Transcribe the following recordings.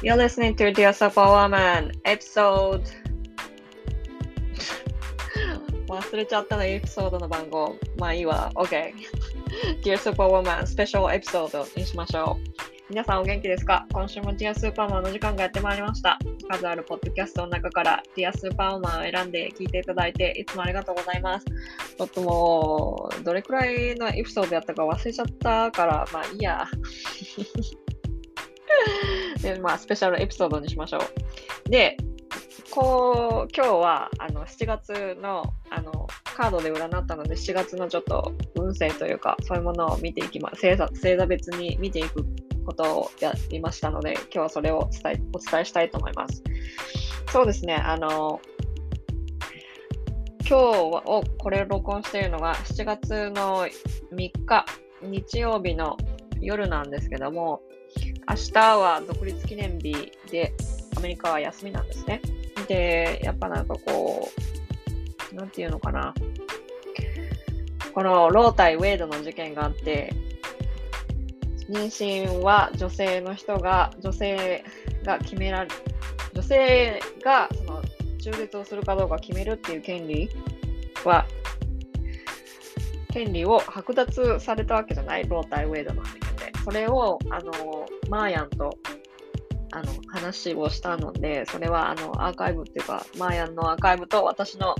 You're listening to Dear Superwoman episode 忘れちゃったのエピソードの番号。まあいいわ。OK。Dear Superwoman スペシャルエピソードにしましょう。皆さんお元気ですか？今週も Dear Superman の時間がやってまいりました。数あるポッドキャストの中から Dear Superwoman を選んで聞いていただいていつもありがとうございます。ちょっともう、どれくらいのエピソードやったか忘れちゃったから、まあいいや。で、まあ、スペシャルエピソードにしましょう。で、こう、今日は、あの、7月の、あの、カードで占ったので、7月のちょっと運勢というか、そういうものを見ていきます。星座星座別に見ていくことをやりましたので、今日はそれを伝えお伝えしたいと思います。そうですね、あの、今日をこれを録音しているのが7月の3日、日曜日の夜なんですけども、明日は独立記念日で、アメリカは休みなんですね。で、やっぱなんかこう、なんていうのかな。このロータイ・ウェイドの事件があって、妊娠は女性の人が、女性が決められ、女性がその中絶をするかどうか決めるっていう権利は、権利を剥奪されたわけじゃない、ロータイ・ウェイドの判決で。それを、あの、マーヤンとあの話をしたので、それはあのアーカイブっていうか、マーヤンのアーカイブと私の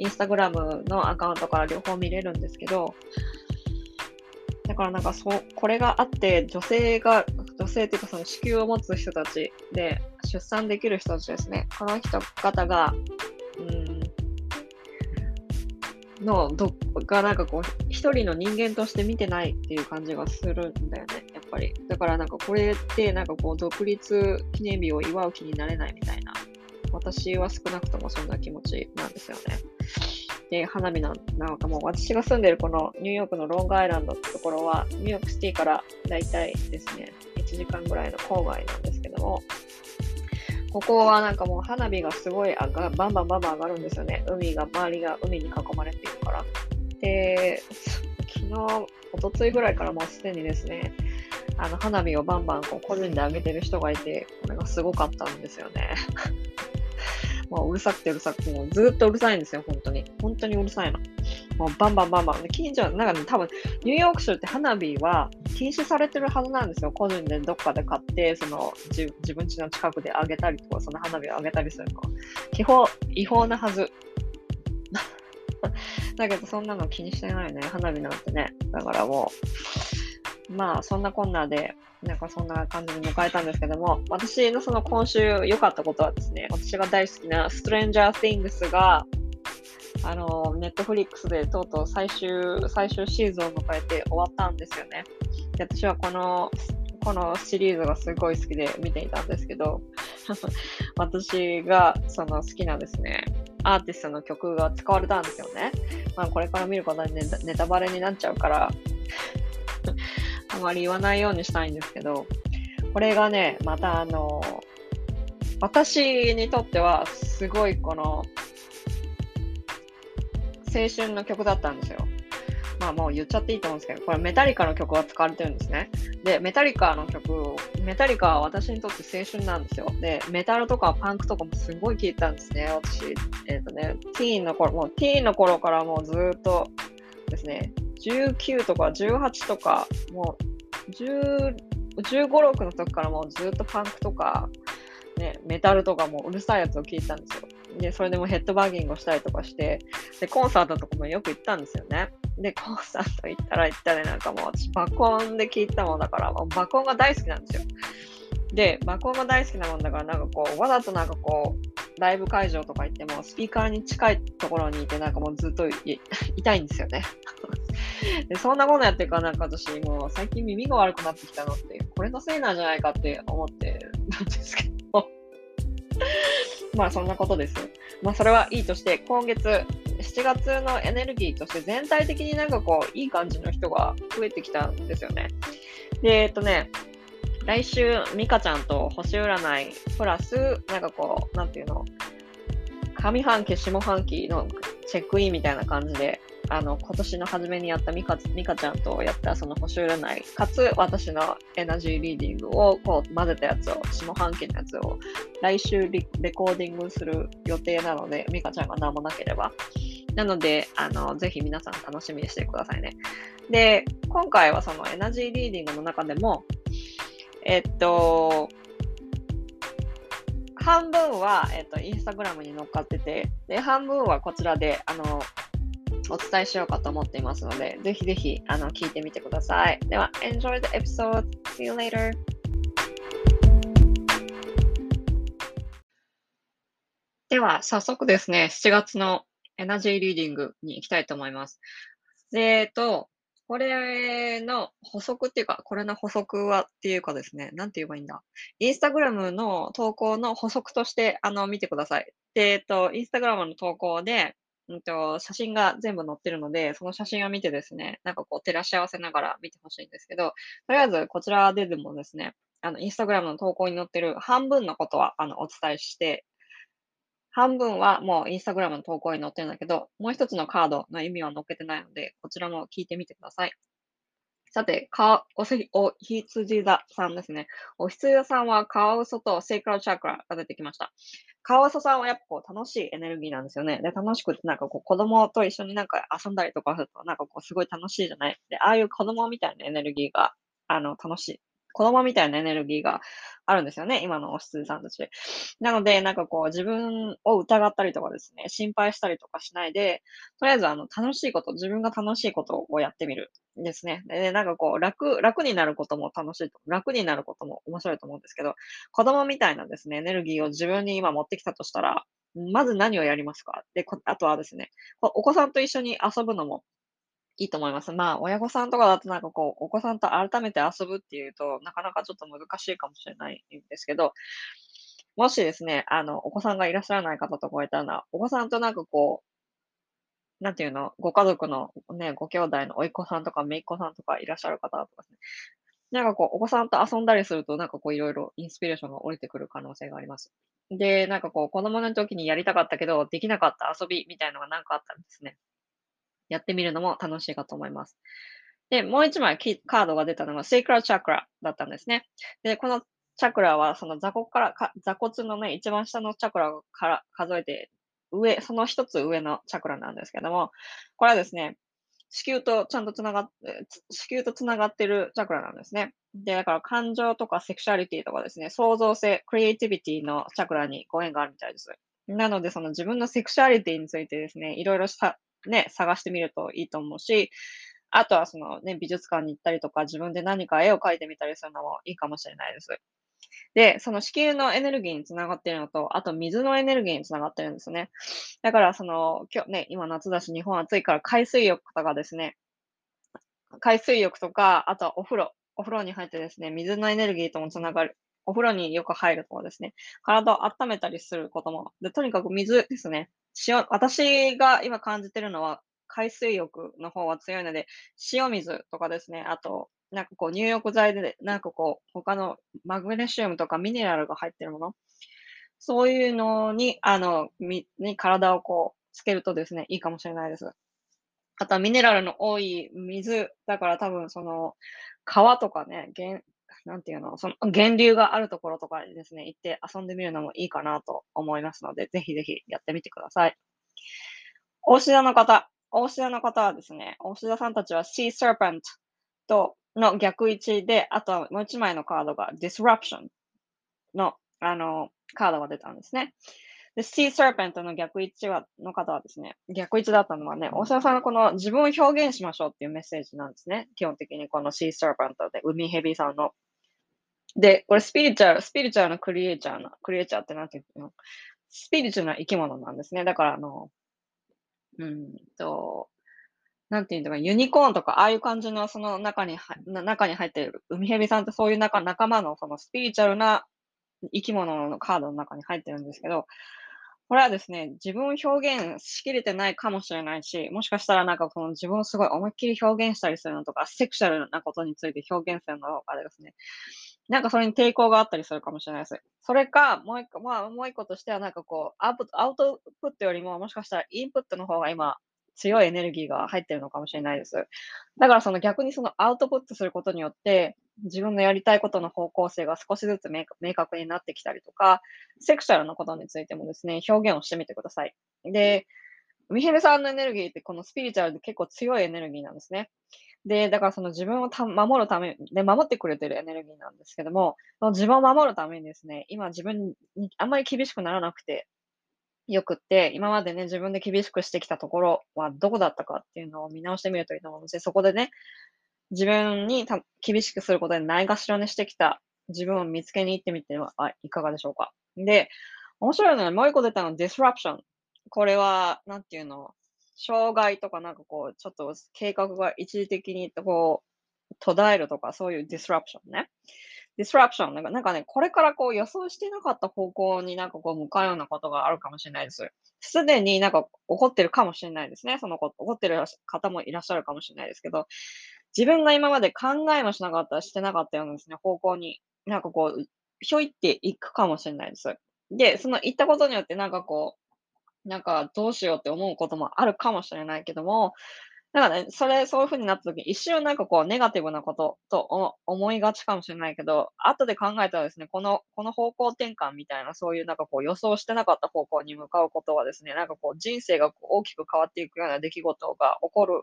インスタグラムのアカウントから両方見れるんですけど、だからなんかそう、これがあって、女性が、女性っていうかその子宮を持つ人たちで、出産できる人たちですね。この人方が、の、どがなんかこう、一人の人間として見てないっていう感じがするんだよねやっ。ぱり。だからなんかこれってなんかこう独立記念日を祝う気になれないみたいな。私は少なくともそんな気持ちなんですよね。で、花火なんなんかもう私が住んでるこのニューヨークのロングアイランドってところはニューヨークシティからだいたいですね、1時間ぐらいの郊外なんですけども、ここはなんかもう花火がすごいあがバンバンバンバン上がるんですよね。海が、周りが海に囲まれているから。で、昨日、おとついぐらいからもうすでにですね、あの花火をバンバンこう個人で上げてる人がいて、これがすごかったんですよね。もううるさくてうるさくて、もうずっとうるさいんですよ、本当に。本当にうるさいの。もうバンバンバンバン。で近所、なんかね、多分、ニューヨーク州って花火は禁止されてるはずなんですよ。個人でどっかで買って、その、自分家の近くで上げたりとか、その花火を上げたりするの。基本、違法なはず。だけど、そんなの気にしてないね、花火なんてね。だからもう、まあ、そんなこんなで、なんかそんな感じに迎えたんですけども、私のその今週良かったことはですね、私が大好きな Stranger Things が、あの、ネットフリックスでとうとう最終、最終シーズンを迎えて終わったんですよね。で私はこの、このシリーズがすごい好きで見ていたんですけど、私がその好きなですね、アーティストの曲が使われたんですよね。まあ、これから見ることはネタバレになっちゃうから、あまり言わないようにしたいんですけど、これがね、またあの、私にとってはすごいこの、青春の曲だったんですよ。まあもう言っちゃっていいと思うんですけど、これメタリカの曲が使われてるんですね。で、メタリカの曲を、メタリカは私にとって青春なんですよ。で、メタルとかパンクとかもすごい聴いたんですね。私、えっ、ー、とね、ティーンの頃、もうティーンの頃からもうずっとですね、19とか18とか、もう10 15、6の時からもうずっとパンクとか、ね、メタルとかもううるさいやつを聞いたんですよ。で、それでもヘッドバーギングをしたりとかして、で、コンサートとかもよく行ったんですよね。で、コンサート行ったら行ったで、なんかもう私爆音で聞いたもんだから、もう爆音が大好きなんですよ。で、爆音が大好きなもんだから、なんかこう、わざとなんかこう、ライブ会場とか行っても、スピーカーに近いところにいて、なんかもうずっと痛 いんですよね。でそんなことやってるから、なんか私、もう最近耳が悪くなってきたのって、これのせいなんじゃないかって思ってるんですけど。まあそんなことです。まあそれはいいとして、今月7月のエネルギーとして全体的になんかこういい感じの人が増えてきたんですよね。で、えっとね、来週、ミカちゃんと星占いプラス、なんかこう、なんていうの、上半期、下半期のチェックインみたいな感じであの、今年の初めにやったミカミカちゃんとやったその星占い、かつ私のエナジーリーディングをこう混ぜたやつを、下半期のやつを来週レコーディングする予定なので、ミカちゃんが何もなければ。なので、あの、ぜひ皆さん楽しみにしてくださいね。で、今回はそのエナジーリーディングの中でも、えっと、半分は、えっと、インスタグラムに乗っかってて、で、半分はこちらで、あの、お伝えしようかと思っていますので、ぜひぜひ、あの、聞いてみてください。では、enjoy the episode. See you later. では、早速ですね、7月のエナジーリーディングに行きたいと思います。で、えっと、これの補足っていうか、これの補足はっていうかですね、なんて言えばいいんだ？インスタグラムの投稿の補足として、あの、見てください。で、えっと、インスタグラムの投稿で、うんと、写真が全部載ってるので、その写真を見てですね、なんかこう照らし合わせながら見てほしいんですけど、とりあえずこちらででもですね、あの、インスタグラムの投稿に載ってる半分のことは、あの、お伝えして半分はもうインスタグラムの投稿に載ってるんだけど、もう一つのカードの意味は載っけてないので、こちらも聞いてみてください。さて、か、おせ、お羊座さんですね。お羊座さんはカワウソとセイクラルチャクラが出てきました。カワウソさんはやっぱこう楽しいエネルギーなんですよね。で、楽しくてなんかこう子供と一緒になんか遊んだりとかするとなんかこうすごい楽しいじゃない？で、ああいう子供みたいなエネルギーが、あの、楽しい。子供みたいなエネルギーがあるんですよね、今のお羊さんたち。なので、なんかこう、自分を疑ったりとかですね、心配したりとかしないで、とりあえず、あの、楽しいこと、自分が楽しいことをやってみる。ですね。で、なんかこう、楽、楽になることも楽しいと、楽になることも面白いと思うんですけど、子供みたいなですね、エネルギーを自分に今持ってきたとしたら、まず何をやりますか？で、あとはですね、お子さんと一緒に遊ぶのもいいと思います。まあ、親御さんとかだとなんかこう、お子さんと改めて遊ぶっていうと、なかなかちょっと難しいかもしれないんですけど、もしですね、あの、お子さんがいらっしゃらない方とかいたら、お子さんとなんかこう、なんていうの、ご家族のね、ご兄弟のおいっ子さんとかめいっ子さんとかいらっしゃる方とかですね、なんかこう、お子さんと遊んだりすると、なんかこう、いろいろインスピレーションが降りてくる可能性があります。で、なんかこう、子供の時にやりたかったけど、できなかった遊びみたいのがなんかあったらですね、やってみるのも楽しいかと思います。で、もう一枚カードが出たのが、セイクラチャクラだったんですね。で、このチャクラは、その座骨からか、座骨のね、一番下のチャクラから数えて、上、その一つ上のチャクラなんですけども、これはですね、子宮とちゃんとつながって、子宮とつながってるチャクラなんですね。で、だから感情とかセクシャリティとかですね、創造性、クリエイティビティのチャクラにご縁があるみたいです。なので、その自分のセクシャリティについてですね、いろいろしたね、探してみるといいと思うし、あとはそのね、美術館に行ったりとか、自分で何か絵を描いてみたりするのもいいかもしれないです。で、その子宮のエネルギーにつながっているのと、あと水のエネルギーにつながってるんですね。だから、その、今日ね、今夏だし日本暑いから海水浴とかですね、海水浴とか、あとはお風呂、お風呂に入ってですね、水のエネルギーともつながる。お風呂によく入るとかですね、体を温めたりすることも、でとにかく水ですね。私が今感じてるのは、海水浴の方は強いので、塩水とかですね、あと、なんかこう入浴剤で、なんかこう、他のマグネシウムとかミネラルが入ってるもの、そういうのに、あの、み、に体をこう、つけるとですね、いいかもしれないです。あとはミネラルの多い水、だから多分その、川とかね、なんていうの、その源流があるところとかにですね、行って遊んでみるのもいいかなと思いますので、ぜひぜひやってみてください。大志田の方、大志田の方はですね、大志田さんたちは Sea Serpent との逆位置で、あとはもう一枚のカードが Disruption の、あの、カードが出たんですね。で、Sea Serpent の逆位置は、の方はですね、逆位置だったのはね、大沢さんのこの自分を表現しましょうっていうメッセージなんですね。基本的にこの Sea Serpent で、海蛇さんの。で、これスピリチュアル、スピリチュアルのクリエイチャーな、クリエイチャーってなんていうの？スピリチュアルな生き物なんですね。だからあの、うんと、なんていうのか、ユニコーンとか、ああいう感じのその中に中に入っている、海蛇さんってそういう仲仲間のそのスピリチュアルな生き物のカードの中に入ってるんですけど、これはですね、自分を表現しきれてないかもしれないし、もしかしたらなんかこの自分をすごい思いっきり表現したりするのとか、セクシャルなことについて表現するのとかでですね、なんかそれに抵抗があったりするかもしれないです。それか、もう一個、まあもう一個としてはなんかこう、アウトアウトプットよりももしかしたらインプットの方が今強いエネルギーが入ってるのかもしれないです。だからその逆にそのアウトプットすることによって、自分のやりたいことの方向性が少しずつ明確になってきたりとか、セクシャルなことについてもですね、表現をしてみてください。で、ミヘルさんのエネルギーってこのスピリチュアルで結構強いエネルギーなんですね。で、だからその自分をた守るため、で、守ってくれてるエネルギーなんですけども、その自分を守るためにですね、今自分にあんまり厳しくならなくてよくって、今までね、自分で厳しくしてきたところはどこだったかっていうのを見直してみるといいと思うんでそこでね、自分にた厳しくすることでないがしろにしてきた自分を見つけに行ってみてはいかがでしょうか。で、面白いのはもう一個出たのは disruption。これは、なんていうの、障害とかなんかこう、ちょっと計画が一時的にこう、途絶えるとか、そういう disruption ね。 disruption なんか、なんかね、これからこう予想してなかった方向になんかこう向かうようなことがあるかもしれないです。すでになんか起こってるかもしれないですね。そのこと、起こってる方もいらっしゃるかもしれないですけど、自分が今まで考えもしなかった、してなかったようなですね、方向に、なんかこう、ひょいっていくかもしれないです。で、その行ったことによってなんかこう、なんかどうしようって思うこともあるかもしれないけども、なんかね、それ、そういう風になった時、一瞬なんかこうネガティブなことと思いがちかもしれないけど、後で考えたらですね、この、この方向転換みたいな、そういうなんかこう予想してなかった方向に向かうことはですね、なんかこう人生が大きく変わっていくような出来事が起こる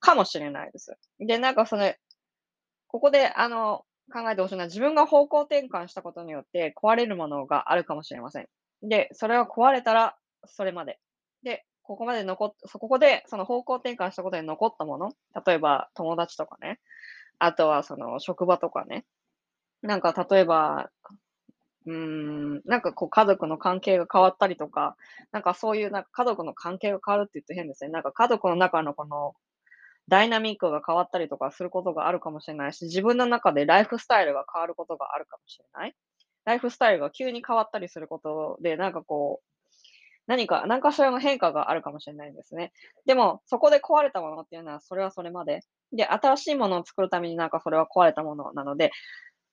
かもしれないです。で、なんかそれ、ここであの、考えてほしいのは自分が方向転換したことによって壊れるものがあるかもしれません。で、それが壊れたらそれまで。で、ここまで残っ、そこでその方向転換したことで残ったもの、例えば友達とかね、あとはその職場とかね、なんか例えば、うーん、なんかこう家族の関係が変わったりとか、なんかそういうなんか家族の関係が変わるって言って変ですね。なんか家族の中のこのダイナミックが変わったりとかすることがあるかもしれないし、自分の中でライフスタイルが変わることがあるかもしれない。ライフスタイルが急に変わったりすることで、なんかこう、何か、何かしらの変化があるかもしれないんですね。でも、そこで壊れたものっていうのは、それはそれまで。で、新しいものを作るためになんかそれは壊れたものなので、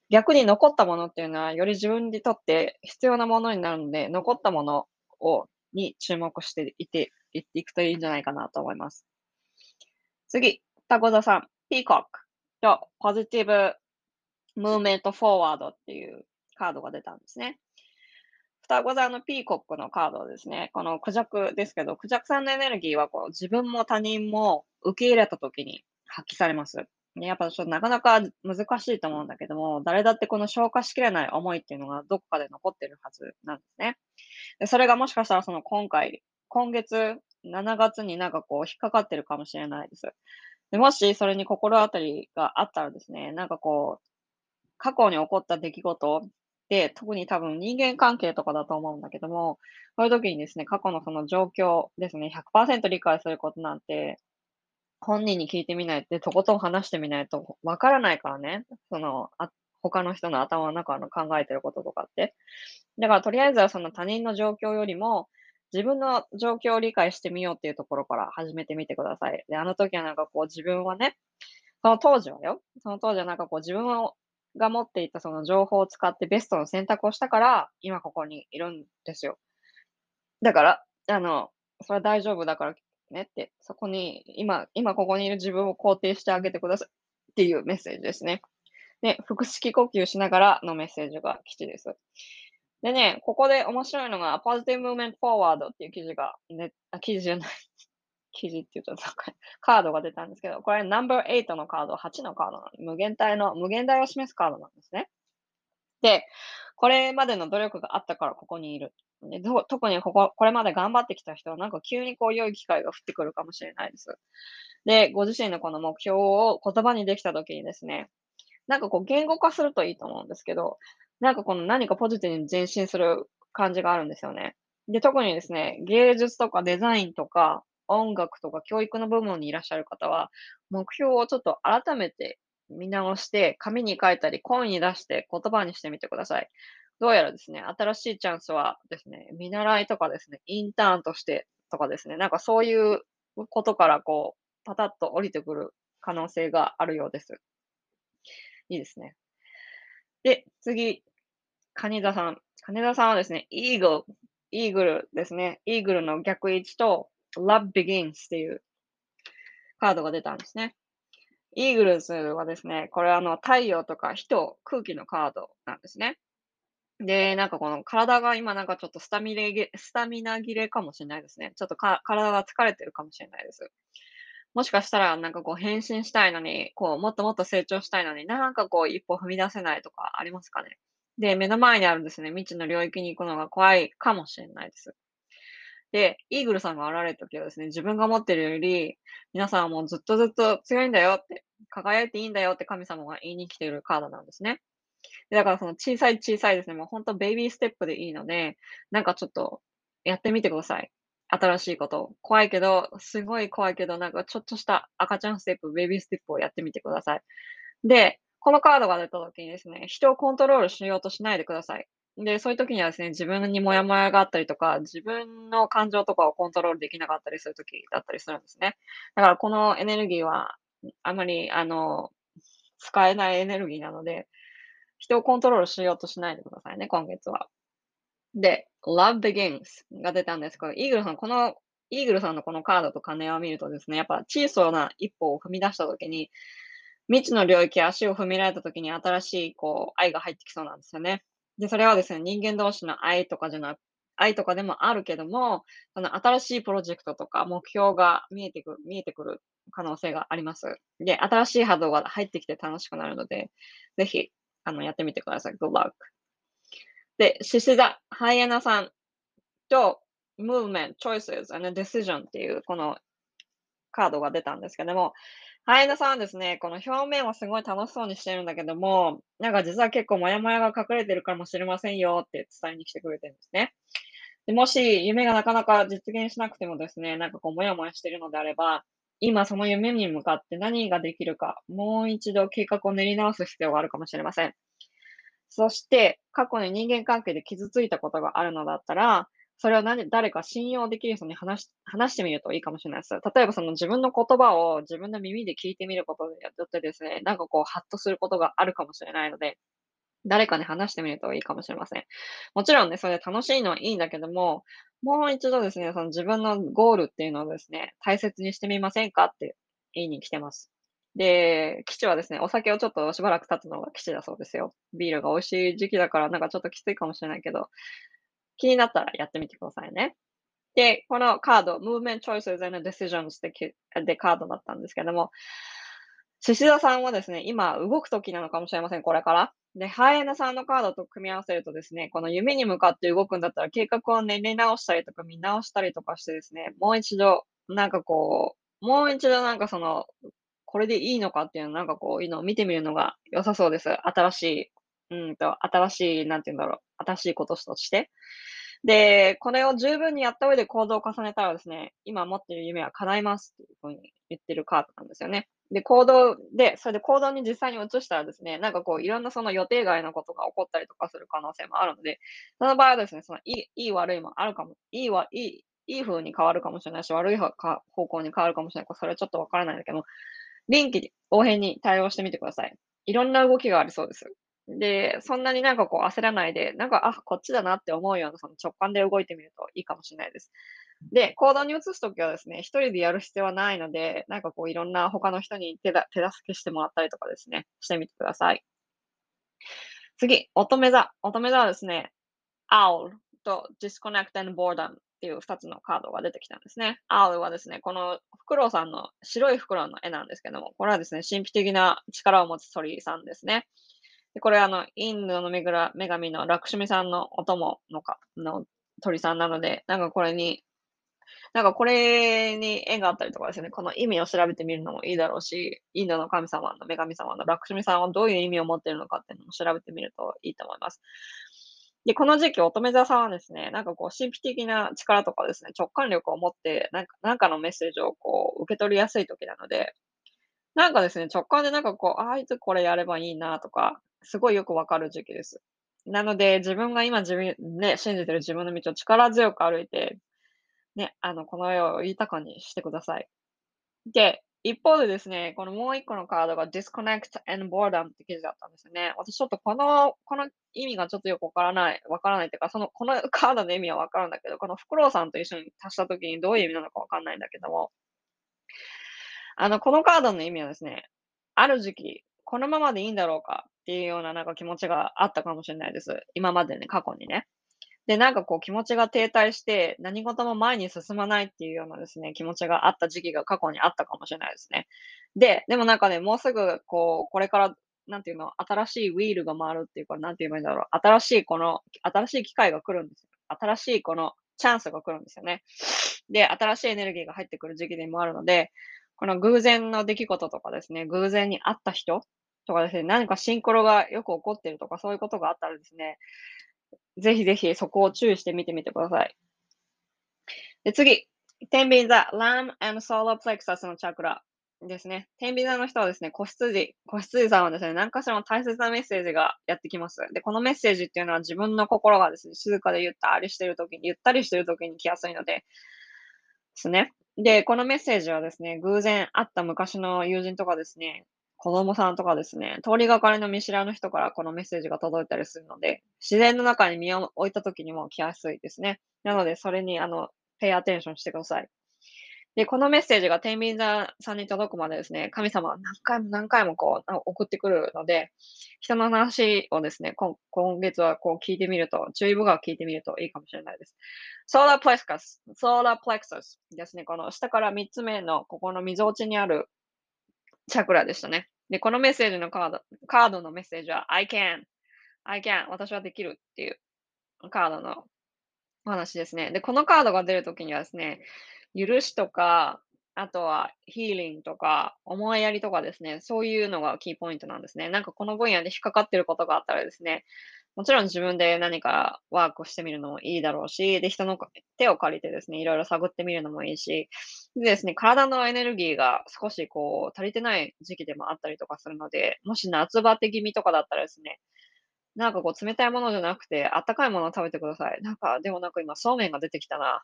逆に残ったものっていうのは、より自分にとって必要なものになるので、残ったものを、に注目していて、いっていくといいんじゃないかなと思います。次、タコザさん、ピーコックとポジティブムーメントフォワードっていうカードが出たんですね。双子座のピーコックのカードですね。このクジャクですけど、クジャクさんのエネルギーはこう自分も他人も受け入れた時に発揮されます。ね、やっぱちょっとなかなか難しいと思うんだけども、誰だってこの消化しきれない思いっていうのがどこかで残ってるはずなんですね。でそれがもしかしたらその今回、今月7月になんかこう引っかかってるかもしれないです。でもしそれに心当たりがあったらですね、なんかこう、過去に起こった出来事、特に多分人間関係とかだと思うんだけども、そういう時にですね、過去のその状況ですね、100%理解することなんて、本人に聞いてみないってとことん話してみないとわからないからね。その、あ他の人の頭の中の考えてることとかって。だからとりあえずはその他人の状況よりも、自分の状況を理解してみようっていうところから始めてみてください。で、あの時はなんかこう自分はね、その当時はよ、その当時はなんかこう自分をが持っていたその情報を使ってベストの選択をしたから、今ここにいるんですよ。だから、あの、それは大丈夫だからねって、そこに、今、今ここにいる自分を肯定してあげてくださいっていうメッセージですね。で、腹式呼吸しながらのメッセージが基地です。でね、ここで面白いのが、Positive Movement Forward っていう記事が、ね、あ、記事じゃない、記事って言うとカードが出たんですけど、これナンバー8のカード、8のカードなの無限大の、無限大を示すカードなんですね。で、これまでの努力があったからここにいる。で特にここ、これまで頑張ってきた人は、なんか急にこう良い機会が降ってくるかもしれないです。で、ご自身のこの目標を言葉にできたときにですね、なんかこう言語化するといいと思うんですけど、なんかこの何かポジティブに前進する感じがあるんですよね。で、特にですね、芸術とかデザインとか、音楽とか教育の部門にいらっしゃる方は、目標をちょっと改めて見直して、紙に書いたり、声に出して言葉にしてみてください。どうやらですね、新しいチャンスはですね、見習いとかですね、インターンとしてとかですね、なんかそういうことからこう、パタッと降りてくる可能性があるようです。いいですね。で、次、金田さん。金田さんはですね、イーグル、イーグルですね。イーグルの逆位置と、Love Begins っていうカードが出たんですね。イーグルスはですね、これあの太陽とか人、空気のカードなんですね。で、なんかこの体が今なんかちょっとスタミレスタミナ切れかもしれないですね。ちょっと体が疲れてるかもしれないです。もしかしたらなんかこう変身したいのに、こうもっともっと成長したいのに、なんかこう一歩踏み出せないとかありますかね。で、目の前にあるんですね、未知の領域に行くのが怖いかもしれないです。で、イーグルさんが現れるときはですね、自分が持ってるより、皆さんはもうずっとずっと強いんだよって、輝いていいんだよって神様が言いに来ているカードなんですね。でだからその小さい小さいですね、もうほんとベイビーステップでいいので、なんかちょっとやってみてください。新しいこと。怖いけど、すごい怖いけど、なんかちょっとした赤ちゃんステップ、ベイビーステップをやってみてください。で、このカードが出た時にですね、人をコントロールしようとしないでください。で、そういう時にはですね、自分にモヤモヤがあったりとか、自分の感情とかをコントロールできなかったりする時だったりするんですね。だからこのエネルギーは、あまり、あの、使えないエネルギーなので、人をコントロールしようとしないでくださいね、今月は。で、Love Begins が出たんですけど、イーグルさん、この、イーグルさんのこのカードと金を見るとですね、やっぱ小さな一歩を踏み出した時に、未知の領域足を踏みられた時に新しい、こう、愛が入ってきそうなんですよね。で、それはですね、人間同士の愛とかじゃなく愛とかでもあるけども、その新しいプロジェクトとか目標が見えてくる、見えてくる可能性があります。で、新しい波動が入ってきて楽しくなるので、ぜひ、あの、やってみてください。Good luck. で、獅子座、ハイエナさんと Movement, Choices and Decision っていうこのカードが出たんですけども、ハイエナさんはですね、この表面はすごい楽しそうにしてるんだけども、なんか実は結構モヤモヤが隠れてるかもしれませんよって伝えに来てくれてるんですね。でもし夢がなかなか実現しなくてもですね、なんかこうモヤモヤしてるのであれば、今その夢に向かって何ができるか、もう一度計画を練り直す必要があるかもしれません。そして、過去に人間関係で傷ついたことがあるのだったら、それを何誰か信用できる人に話し話してみるといいかもしれないです。例えばその自分の言葉を自分の耳で聞いてみることによってですね、なんかこうハッとすることがあるかもしれないので、誰かに話してみるといいかもしれません。もちろんね、それで楽しいのはいいんだけども、もう一度ですね、その自分のゴールっていうのをですね、大切にしてみませんかって言いに来てます。で、基地はですね、お酒をちょっとしばらく経つのが基地だそうですよ。ビールが美味しい時期だからなんかちょっときついかもしれないけど、気になったらやってみてくださいね。で、このカード、Movement Choices and Decisions でカードだったんですけども、獅子座さんはですね、今動く時なのかもしれません、これから。で、ハイエナさんのカードと組み合わせるとですね、この夢に向かって動くんだったら計画を練り直したりとか見直したりとかしてですね、もう一度、なんかこう、もう一度なんかその、これでいいのかっていうのなんかこういうのを見てみるのが良さそうです。新しい、うんと、新しい、なんて言うんだろう、新しいこととして。で、これを十分にやった上で行動を重ねたらですね、今持っている夢は叶いますっていうふうに言ってるカードなんですよね。で、行動で、それで行動に実際に移したらですね、なんかこう、いろんなその予定外のことが起こったりとかする可能性もあるので、その場合はですね、そのいい、いい悪いもあるかも、いいは、いい、いい風に変わるかもしれないし、悪い方向に変わるかもしれない。それはちょっとわからないんだけど、臨機応変に対応してみてください。いろんな動きがありそうです。で、そんなになんかこう焦らないで、なんか、あ、こっちだなって思うようなその直感で動いてみるといいかもしれないです。で、行動に移すときはですね、一人でやる必要はないので、なんかこういろんな他の人に手だ手助けしてもらったりとかですね、してみてください。次、乙女座。乙女座はですね、owl と disconnect and boredom っていう2つのカードが出てきたんですね。owl はですね、このフクロウさんの白いフクロウの絵なんですけども、これはですね、神秘的な力を持つ鳥さんですね。でこれあの、インドの女神のラクシュミさんのお供のかの鳥さんなので、なんかこれになんかこれに縁があったりとかですね、この意味を調べてみるのもいいだろうし、インドの神様の女神様のラクシュミさんはどういう意味を持っているのかっていうのも調べてみるといいと思います。で、この時期、乙女座さんはですね、なんかこう、神秘的な力とかですね、直感力を持って、なんか、なんかのメッセージをこう、受け取りやすい時なので、なんかですね、直感でなんかこう、あいつこれやればいいなとか、すごいよくわかる時期です。なので、自分が今自分、ね、信じてる自分の道を力強く歩いて、ね、あの、この世を豊かにしてください。で、一方でですね、このもう一個のカードが disconnect and boredom って記事だったんですよね。私ちょっとこの、この意味がちょっとよくわからない、わからないっていうか、その、このカードの意味はわかるんだけど、このフクロウさんと一緒に足したときにどういう意味なのかわかんないんだけども、あの、このカードの意味はですね、ある時期、このままでいいんだろうかっていうようななんか気持ちがあったかもしれないです。今までね、過去にね。で、なんかこう気持ちが停滞して、何事も前に進まないっていうようなですね、気持ちがあった時期が過去にあったかもしれないですね。で、でもなんかね、もうすぐこう、これから、なんていうの、新しいウィールが回るっていうか、なんて言えばいいんだろう。新しいこの、新しい機会が来るんですよ。新しいこのチャンスが来るんですよね。で、新しいエネルギーが入ってくる時期でもあるので、この偶然の出来事とかですね、偶然に会った人とかですね、何かシンクロがよく起こってるとか、そういうことがあったらですね、ぜひぜひそこを注意して見てみてください。で次、天秤座、Lam and Solar Plexus のチャクラですね。天秤座の人はですね、子羊、子羊さんはですね、何かしらの大切なメッセージがやってきます。で、このメッセージっていうのは自分の心がですね、静かでゆったりしてるときに、ゆったりしてるときに来やすいので、ですね。で、このメッセージはですね、偶然会った昔の友人とかですね、子供さんとかですね、通りがかりの見知らぬ人からこのメッセージが届いたりするので、自然の中に身を置いた時にも来やすいですね。なので、それに、あの、ペイアテンションしてください。で、このメッセージが天秤座さんに届くまでですね、神様は何回も何回もこう、送ってくるので、人の話をですね、今今月はこう聞いてみると、注意深く聞いてみるといいかもしれないです。ソーラープレクサス、ソーラープレクサスですね、この下から3つ目のここの溝落ちにあるチャクラでしたね。で、このメッセージのカード、カードのメッセージは、I can, I can, 私はできるっていうカードのお話ですね。で、このカードが出るときにはですね、許しとか、あとはヒーリングとか、思いやりとかですね、そういうのがキーポイントなんですね。なんかこの分野で引っかかってることがあったらですね、もちろん自分で何かワークをしてみるのもいいだろうし、で、人の手を借りてですね、いろいろ探ってみるのもいいし、でですね、体のエネルギーが少しこう足りてない時期でもあったりとかするので、もし夏バテ気味とかだったらですね、なんかこう冷たいものじゃなくて、あったかいものを食べてください。なんか、でもなんか今そうめんが出てきたな。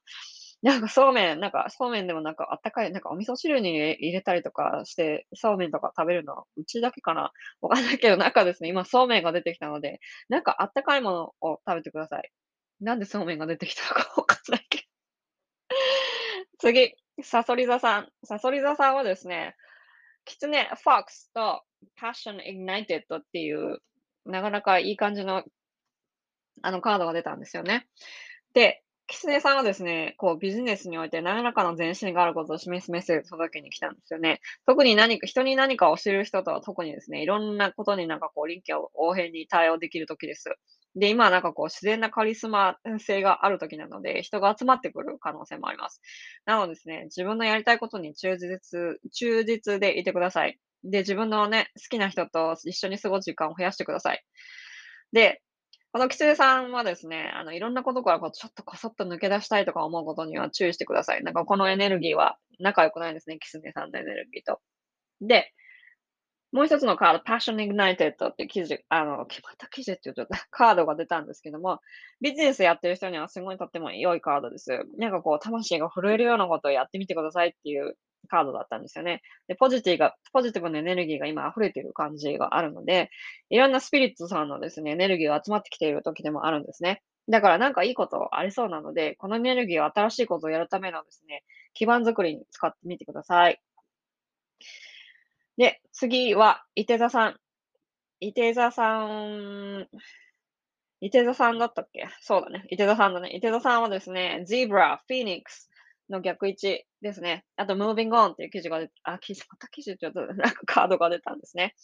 なんかそうめん、なんかそうめんでもなんかあったかい、なんかお味噌汁に入れたりとかして、そうめんとか食べるのは、うちだけかな？わかんないけど、なんかですね、今そうめんが出てきたので、なんかあったかいものを食べてください。なんでそうめんが出てきたのか わかんないけど。次、サソリ座さん。サソリ座さんはですね、キツネ、フォックスと Passion Ignited っていう、なかなかいい感じの、あのカードが出たんですよね。で、キツネさんはですね、こうビジネスにおいて何らかの前進があることを示すメッセージを届けに来たんですよね。特に何か、人に何かを知る人とは特にですね、いろんなことになんかこう臨機応変に対応できる時です。で、今はなんかこう自然なカリスマ性がある時なので、人が集まってくる可能性もあります。なのでですね、自分のやりたいことに忠実、忠実でいてください。で、自分のね、好きな人と一緒に過ごす時間を増やしてください。で、このキツネさんはですね、あの、いろんなことからこうちょっとこそっと抜け出したいとか思うことには注意してください。なんかこのエネルギーは仲良くないですね、キツネさんのエネルギーと。で、もう一つのカード、Passion Ignited って記事、あの、決まった記事って言うと カードが出たんですけども、ビジネスやってる人にはすごいとっても良いカードです。なんかこう、魂が震えるようなことをやってみてくださいっていうカードだったんですよね。で、ポジティブが、ポジティブなエネルギーが今溢れている感じがあるので、いろんなスピリッツさんのですね、エネルギーが集まってきている時でもあるんですね。だからなんかいいことありそうなので、このエネルギーを新しいことをやるためのですね、基盤作りに使ってみてください。で、次は、伊手座さん。伊手座さん、伊手座さんだったっけ？そうだね。伊手座さんだね。伊手座さんはですね、ゼブラ、フィニックス、の逆位置ですね。あと、Moving On っていう記事が出あ、記事、また記事ちょっと なんかカードが出たんですね。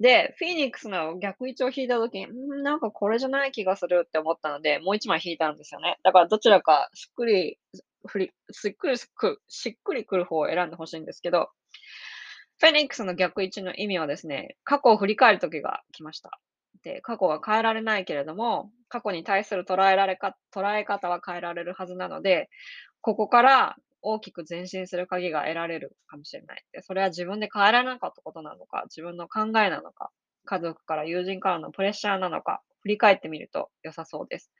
で、フィニックスの逆位置を引いたときに、んなんかこれじゃない気がするって思ったので、もう一枚引いたんですよね。だからどちらかしっくり、ふり、しっくりく、しっくりくる方を選んでほしいんですけど、フェニックスの逆位置の意味はですね、過去を振り返る時が来ました。で、過去は変えられないけれども、過去に対する捉えられか、捉え方は変えられるはずなので、ここから大きく前進する鍵が得られるかもしれない。で、それは自分で変えられなかったことなのか、自分の考えなのか、家族から友人からのプレッシャーなのか、振り返ってみると良さそうです。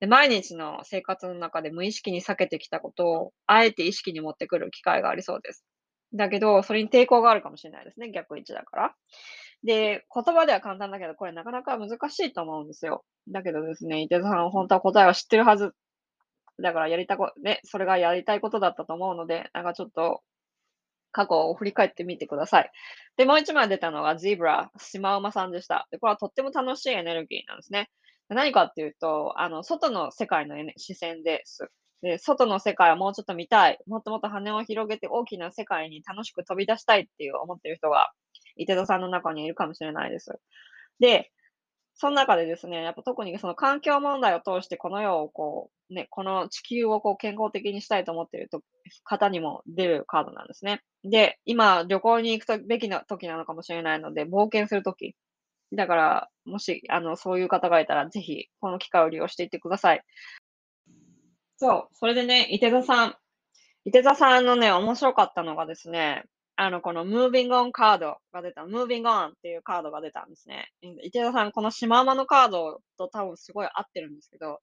で毎日の生活の中で無意識に避けてきたことを、あえて意識に持ってくる機会がありそうです。だけど、それに抵抗があるかもしれないですね。逆位置だから。で、言葉では簡単だけど、これなかなか難しいと思うんですよ。だけどですね、伊手座さん本当は答えは知ってるはず。だからやりたこ、ね、それがやりたいことだったと思うので、なんかちょっと過去を振り返ってみてください。で、もう一枚出たのがゼブラ、シマウマさんでした。で、これはとっても楽しいエネルギーなんですね。何かっていうと、あの、外の世界の視線です。で、外の世界をもうちょっと見たい。もっともっと羽を広げて大きな世界に楽しく飛び出したいっていう思ってる人が、伊手座さんの中にいるかもしれないです。で、その中でですね、やっぱ特にその環境問題を通してこの世をこう、ね、この地球をこう健康的にしたいと思っていると方にも出るカードなんですね。で、今旅行に行くとべきな時なのかもしれないので、冒険する時。だから、もし、あの、そういう方がいたら、ぜひ、この機会を利用していってください。そう、それでね、伊手座さん。伊手座さんのね、面白かったのがですね、あの、この Moving On カードが出た、Moving On っていうカードが出たんですね。伊手田さん、このシマウマのカードと多分すごい合ってるんですけど、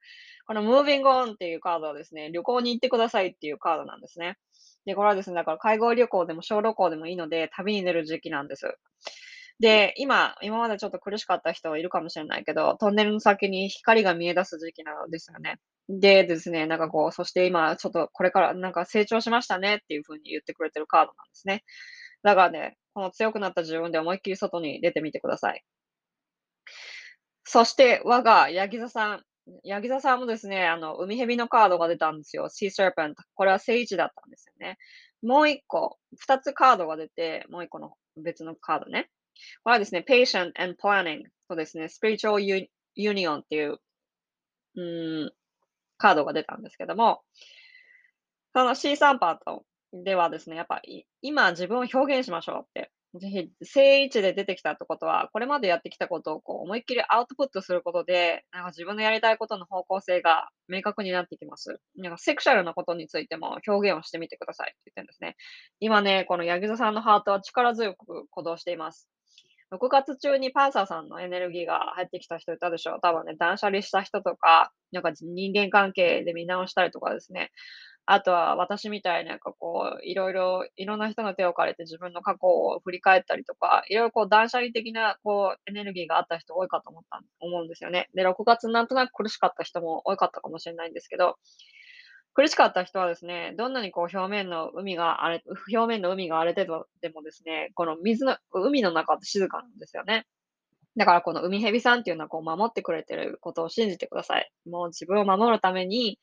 この Moving On っていうカードはですね、旅行に行ってくださいっていうカードなんですね。で、これはですね、だから海外旅行でも小旅行でもいいので、旅に出る時期なんです。で、今、今までちょっと苦しかった人いるかもしれないけど、トンネルの先に光が見え出す時期なのですよね。でですね、なんかこう、そして今、ちょっとこれからなんか成長しましたねっていう風に言ってくれてるカードなんですね。だからね、この強くなった自分で思いっきり外に出てみてください。そして、我が、ヤギ座さん。ヤギ座さんもですね、あの、海蛇のカードが出たんですよ。Sea Serpent。これは聖地だったんですよね。もう一個、二つカードが出て、もう一個の別のカードね。これはですね、Patient and Planning とですね、Spiritual Union っていう、うん、カードが出たんですけども、その C3 パートではですね、やっぱり今自分を表現しましょうって。ぜひ、正位置で出てきたってことは、これまでやってきたことをこう思いっきりアウトプットすることで、なんか自分のやりたいことの方向性が明確になってきます。なんかセクシャルなことについても表現をしてみてくださいって言ってるんですね。今ね、このヤギ座さんのハートは力強く鼓動しています。6月中にパンサーさんのエネルギーが入ってきた人いたでしょう。多分ね、断捨離した人とか、なんか人間関係で見直したりとかですね。あとは私みたいになんかこう、いろいろ、いろんな人の手を借りて自分の過去を振り返ったりとか、いろいろこう断捨離的なこうエネルギーがあった人多いかと思った、思うんですよね。で、6月なんとなく苦しかった人も多かったかもしれないんですけど、苦しかった人はですね、どんなにこう表面の海が荒れ、表面の海が荒れてでもですね、この水の、海の中って静かなんですよね。だからこの海蛇さんっていうのはこう守ってくれてることを信じてください。もう自分を守るために、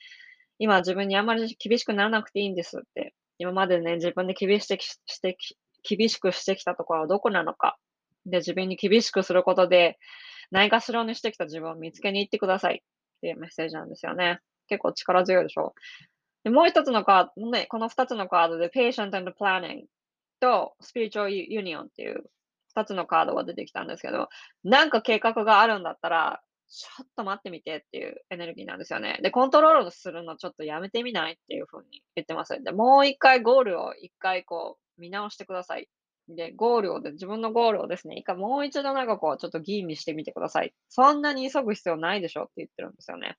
今自分にあんまり厳しくならなくていいんですって。今までね、自分で厳しくして厳しくしてきたところはどこなのか。で、自分に厳しくすることで、ないがしろにしてきた自分を見つけに行ってくださいっていうメッセージなんですよね。結構力強いでしょ。でもう一つのカード、ね、この二つのカードで Patient and Planning と Spiritual Union っていう二つのカードが出てきたんですけど、なんか計画があるんだったら、ちょっと待ってみてっていうエネルギーなんですよね。で、コントロールするのちょっとやめてみないっていうふうに言ってます。で、もう一回ゴールを一回こう見直してください。で、ゴールをで、自分のゴールをですね、一回もう一度なんかこう、ちょっと吟味してみてください。そんなに急ぐ必要ないでしょって言ってるんですよね。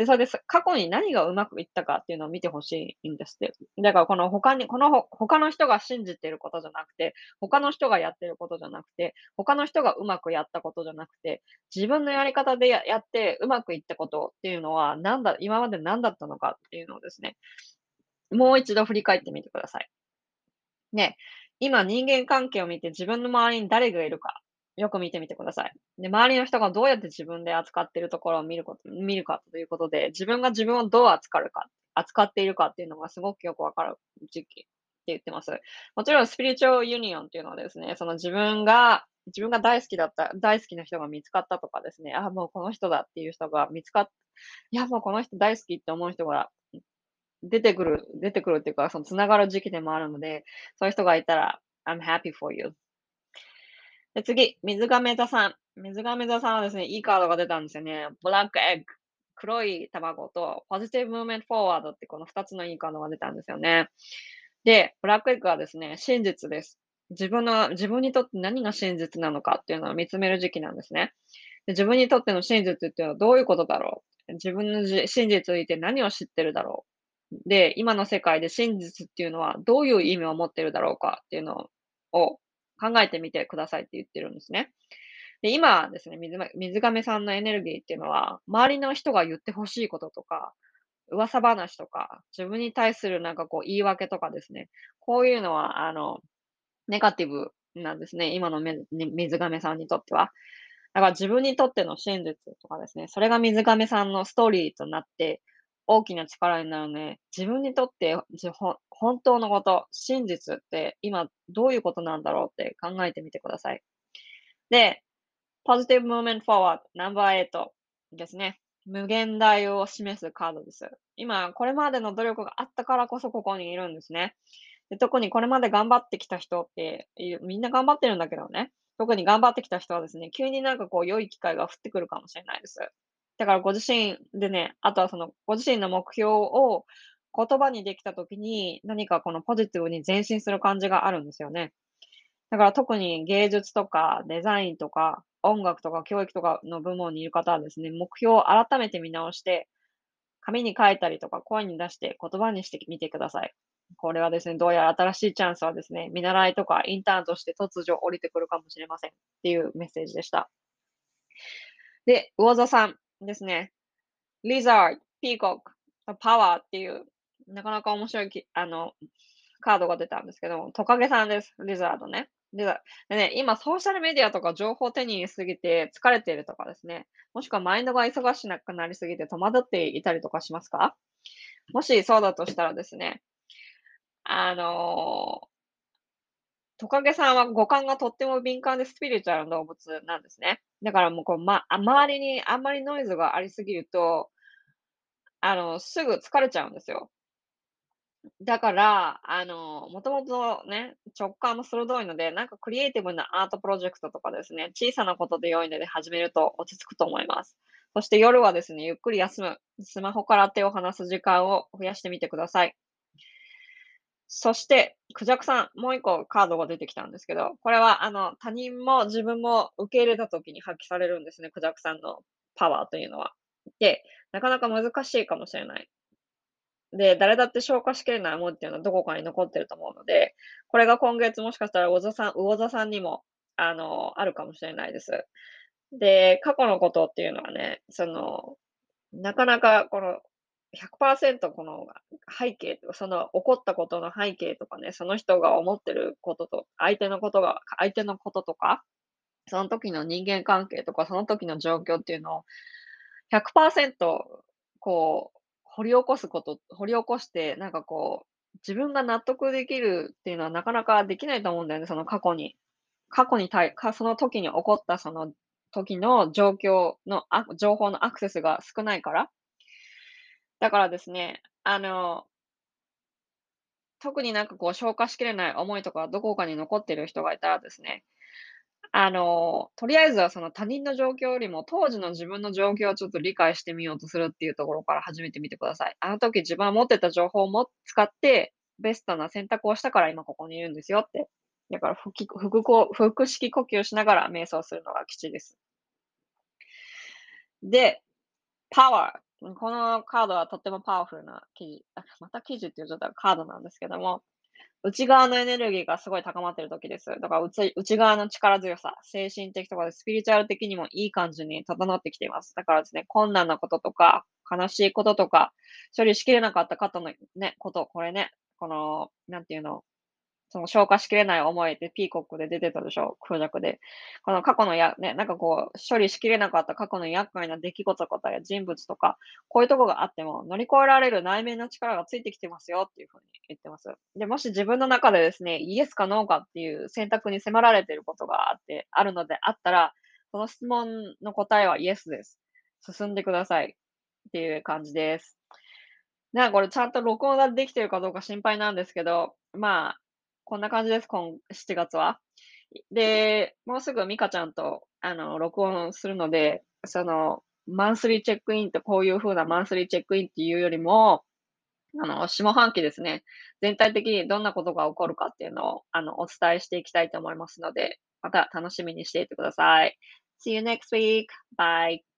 で、それで過去に何がうまくいったかっていうのを見てほしいんですって。だからこの他に、この他の人が信じてることじゃなくて、他の人がやってることじゃなくて、他の人がうまくやったことじゃなくて、自分のやり方でやってうまくいったことっていうのは、なんだ、今まで何だったのかっていうのをですね、もう一度振り返ってみてください。ね、今人間関係を見て自分の周りに誰がいるかよく見てみてください。で、周りの人がどうやって自分で扱っているところを見ること、見るかということで、自分が自分をどう扱うか、扱っているかっていうのがすごくよくわかる時期って言ってます。もちろん、スピリチュアルユニオンっていうのはですね、その自分が、自分が大好きだった、大好きな人が見つかったとかですね、あ、もうこの人だっていう人が見つかっ、いや、もうこの人大好きって思う人が出てくる、出てくるっていうか、そのつながる時期でもあるので、そういう人がいたら、I'm happy for you で次、水亀座さん。水亀座さんはですね、いいカードが出たんですよね。ブラックエッグ。黒い卵と、ポジティブムーメントフォワードってこの2つのいいカードが出たんですよね。で、ブラックエッグはですね、真実です。自分の、自分にとって何が真実なのかっていうのを見つめる時期なんですね。で自分にとっての真実っていうのはどういうことだろう自分の真実について何を知ってるだろうで、今の世界で真実っていうのはどういう意味を持ってるだろうかっていうのを考えてみてくださいって言ってるんですね。で、今ですね、水水亀さんのエネルギーっていうのは、周りの人が言ってほしいこととか、噂話とか、自分に対するなんかこう言い訳とかですね、こういうのはあの、ネガティブなんですね、今の水亀さんにとっては。だから自分にとっての真実とかですね、それが水亀さんのストーリーとなって、大きな力になるので、自分にとって本当のこと、真実って今どういうことなんだろうって考えてみてください。で、Positive Movement Forward No.8 ですね。無限大を示すカードです。今、これまでの努力があったからこそここにいるんですね。で特にこれまで頑張ってきた人ってみんな頑張ってるんだけどね。特に頑張ってきた人はですね、急になんかこう良い機会が降ってくるかもしれないです。だからご自身でね、あとはそのご自身の目標を言葉にできたときに何かこのポジティブに前進する感じがあるんですよね。だから特に芸術とかデザインとか音楽とか教育とかの部門にいる方はですね、目標を改めて見直して、紙に書いたりとか声に出して言葉にしてみてください。これはですね、どうやら新しいチャンスはですね、見習いとかインターンとして突如降りてくるかもしれませんっていうメッセージでした。で、魚座さんですね。リザード、ピーコック、パワーっていう、なかなか面白いあのカードが出たんですけどトカゲさんです。リザードね。ででね、今、ソーシャルメディアとか情報を手に入れすぎて疲れているとかですね、もしくはマインドが忙しくなりすぎて戸惑っていたりとかしますか？もしそうだとしたらですね、あのー、トカゲさんは五感がとっても敏感でスピリチュアルな動物なんですね。だからもうこう、ま、周りにあんまりノイズがありすぎると、あの、すぐ疲れちゃうんですよ。だから、あの、もともとね、直感も鋭いので、なんかクリエイティブなアートプロジェクトとかですね、小さなことで良いので始めると落ち着くと思います。そして夜はですね、ゆっくり休む、スマホから手を離す時間を増やしてみてください。そして、クジャクさん、もう一個カードが出てきたんですけど、これはあの他人も自分も受け入れた時に発揮されるんですね、クジャクさんのパワーというのは。で、なかなか難しいかもしれない。で、誰だって消化しきれない思いっていうのはどこかに残ってると思うので、これが今月もしかしたら魚座さん、魚座さんにも、あの、あるかもしれないです。で、過去のことっていうのはね、その、なかなかこの100%この背景、その起こったことの背景とかね、その人が思ってることと、相手のことが、相手のこととか、その時の人間関係とか、その時の状況っていうのを100%こう、掘り起こすこと、掘り起こして、なんかこう、自分が納得できるっていうのはなかなかできないと思うんだよね、その過去に。過去に対、かその時に起こったその時の状況の情報のアクセスが少ないから。だからですね、あの、特になんかこう消化しきれない思いとかどこかに残っている人がいたらですね、あの、とりあえずはその他人の状況よりも、当時の自分の状況をちょっと理解してみようとするっていうところから始めてみてください。あの時自分は持ってた情報をも使って、ベストな選択をしたから今ここにいるんですよって。だから腹腹腹式呼吸しながら瞑想するのが基地です。で、パワー。このカードはとってもパワフルな記事。また記事って言っちゃったカードなんですけども、内側のエネルギーがすごい高まってる時です。だから内内側の力強さ、精神的とかでスピリチュアル的にもいい感じに整ってきています。だからですね、困難なこととか、悲しいこととか、処理しきれなかった方のね、こと、これね、この、なんていうの、その消化しきれない思いってピーコックで出てたでしょ？空弱で。この過去のや、ね、なんかこう、処理しきれなかった過去の厄介な出来事とかや人物とか、こういうとこがあっても乗り越えられる内面の力がついてきてますよっていうふうに言ってます。で、もし自分の中でですね、イエスかノーかっていう選択に迫られていることがあって、あるのであったら、その質問の答えはイエスです。進んでくださいっていう感じです。なこれちゃんと録音ができてるかどうか心配なんですけど、まあ、こんな感じです、今、7月は。で、もうすぐミカちゃんと、あの、録音するので、その、マンスリーチェックインってこういう風なマンスリーチェックインっていうよりも、あの、下半期ですね、全体的にどんなことが起こるかっていうのを、あの、お伝えしていきたいと思いますので、また楽しみにしていてください。See you next week. Bye.